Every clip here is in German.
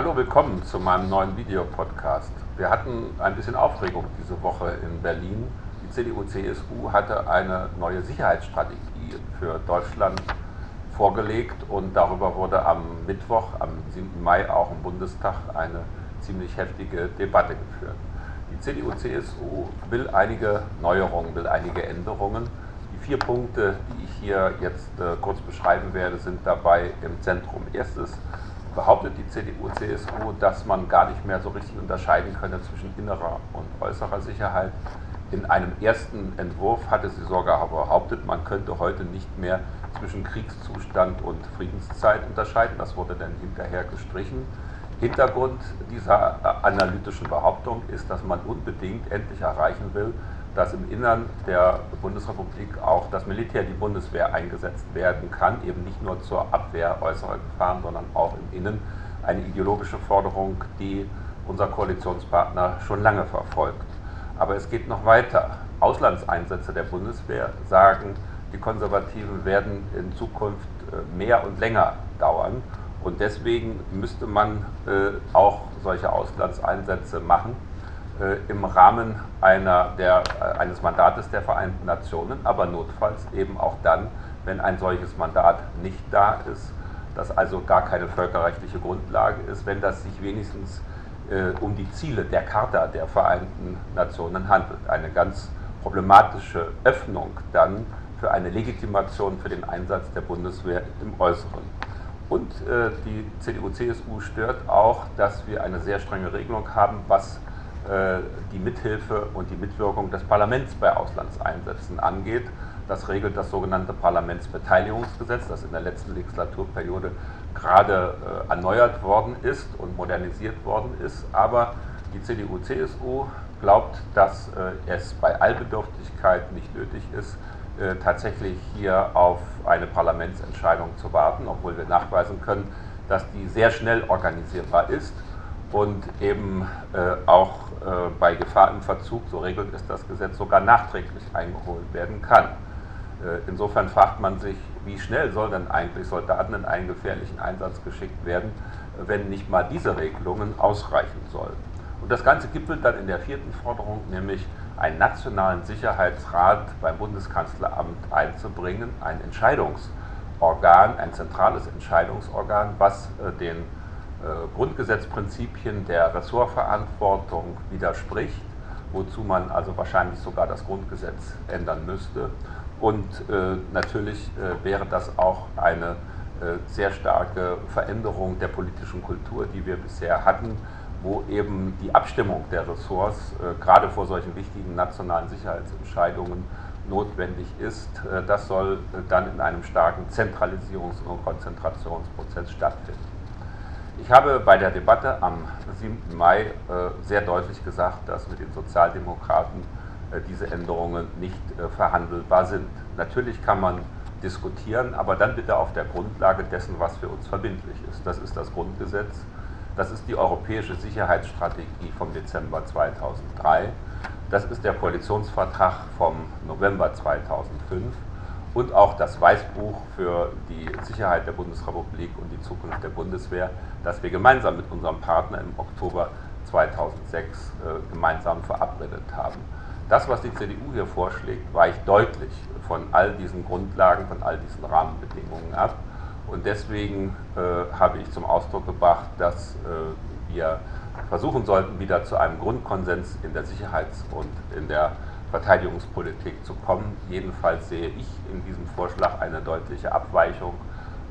Hallo, willkommen zu meinem neuen Videopodcast. Wir hatten ein bisschen Aufregung diese Woche in Berlin. Die CDU-CSU hatte eine neue Sicherheitsstrategie für Deutschland vorgelegt und darüber wurde am Mittwoch, am 7. Mai auch im Bundestag eine ziemlich heftige Debatte geführt. Die CDU-CSU will einige Neuerungen, will einige Änderungen. Die vier Punkte, die ich hier jetzt äh, kurz beschreiben werde, sind dabei im Zentrum. Erstes behauptet die CDU-CSU, dass man gar nicht mehr so richtig unterscheiden könne zwischen innerer und äußerer Sicherheit. In einem ersten Entwurf hatte sie sogar behauptet, man könnte heute nicht mehr zwischen Kriegszustand und Friedenszeit unterscheiden. Das wurde dann hinterher gestrichen. Hintergrund dieser äh, analytischen Behauptung ist, dass man unbedingt endlich erreichen will, dass im Innern der Bundesrepublik auch das Militär, die Bundeswehr eingesetzt werden kann, eben nicht nur zur Abwehr äußerer Gefahren, sondern auch im Innen. Eine ideologische Forderung, die unser Koalitionspartner schon lange verfolgt. Aber es geht noch weiter. Auslandseinsätze der Bundeswehr, sagen die Konservativen, werden in Zukunft äh, mehr und länger dauern. Und deswegen müsste man äh, auch solche Auslandseinsätze machen äh, im Rahmen einer der, äh, eines Mandates der Vereinten Nationen, aber notfalls eben auch dann, wenn ein solches Mandat nicht da ist, das also gar keine völkerrechtliche Grundlage ist, wenn das sich wenigstens äh, um die Ziele der Charta der Vereinten Nationen handelt. Eine ganz problematische Öffnung dann für eine Legitimation für den Einsatz der Bundeswehr im Äußeren. Und äh, die CDU-CSU stört auch, dass wir eine sehr strenge Regelung haben, was äh, die Mithilfe und die Mitwirkung des Parlaments bei Auslandseinsätzen angeht. Das regelt das sogenannte Parlamentsbeteiligungsgesetz, das in der letzten Legislaturperiode gerade äh, erneuert worden ist und modernisiert worden ist. Aber die CDU-CSU glaubt, dass äh, es bei Allbedürftigkeit nicht nötig ist, tatsächlich hier auf eine Parlamentsentscheidung zu warten, obwohl wir nachweisen können, dass die sehr schnell organisierbar ist und eben äh, auch äh, bei Gefahr im Verzug, so regelt es das Gesetz, sogar nachträglich eingeholt werden kann. Äh, insofern fragt man sich, wie schnell soll denn eigentlich Soldaten in einen gefährlichen Einsatz geschickt werden, wenn nicht mal diese Regelungen ausreichen sollen. Und das Ganze gipfelt dann in der vierten Forderung, nämlich einen nationalen Sicherheitsrat beim Bundeskanzleramt einzubringen, ein Entscheidungsorgan, ein zentrales Entscheidungsorgan, was äh, den äh, Grundgesetzprinzipien der Ressortverantwortung widerspricht, wozu man also wahrscheinlich sogar das Grundgesetz ändern müsste. Und äh, natürlich wäre das auch eine sehr starke Veränderung der politischen Kultur, die wir bisher hatten wo eben die Abstimmung der Ressorts äh, gerade vor solchen wichtigen nationalen Sicherheitsentscheidungen notwendig ist. Äh, das soll äh, dann in einem starken Zentralisierungs- und Konzentrationsprozess stattfinden. Ich habe bei der Debatte am 7. Mai äh, sehr deutlich gesagt, dass mit den Sozialdemokraten äh, diese Änderungen nicht äh, verhandelbar sind. Natürlich kann man diskutieren, aber dann bitte auf der Grundlage dessen, was für uns verbindlich ist. Das ist das Grundgesetz das ist die Europäische Sicherheitsstrategie vom Dezember 2003. Das ist der Koalitionsvertrag vom November 2005 und auch das Weißbuch für die Sicherheit der Bundesrepublik und die Zukunft der Bundeswehr, das wir gemeinsam mit unserem Partner im Oktober 2006 äh, gemeinsam verabredet haben. Das, was die CDU hier vorschlägt, weicht deutlich von all diesen Grundlagen, von all diesen Rahmenbedingungen ab. Und deswegen äh, habe ich zum Ausdruck gebracht, dass äh, wir versuchen sollten, wieder zu einem Grundkonsens in der Sicherheits- und in der Verteidigungspolitik zu kommen. Jedenfalls sehe ich in diesem Vorschlag eine deutliche Abweichung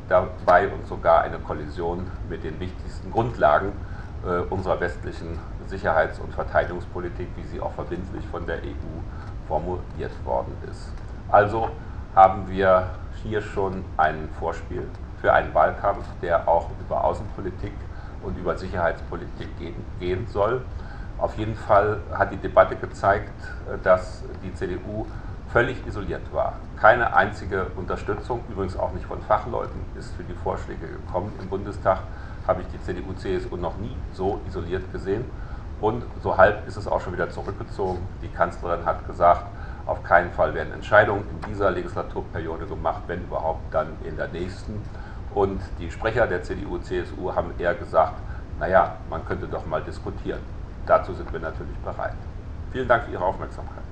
dabei und sogar eine Kollision mit den wichtigsten Grundlagen äh, unserer westlichen Sicherheits- und Verteidigungspolitik, wie sie auch verbindlich von der EU formuliert worden ist. Also haben wir hier schon ein Vorspiel für einen Wahlkampf, der auch über Außenpolitik und über Sicherheitspolitik gehen, soll. Auf jeden Fall hat die Debatte gezeigt, dass die CDU völlig isoliert war. Keine einzige Unterstützung, übrigens auch nicht von Fachleuten, ist für die Vorschläge gekommen. Im Bundestag habe ich die CDU-CSU noch nie so isoliert gesehen. Und so halb ist es auch schon wieder zurückgezogen. Die Kanzlerin hat gesagt, auf keinen Fall werden Entscheidungen in dieser Legislaturperiode gemacht, wenn überhaupt dann in der nächsten. Und die Sprecher der CDU, CSU haben eher gesagt, naja, man könnte doch mal diskutieren. Dazu sind wir natürlich bereit. Vielen Dank für Ihre Aufmerksamkeit.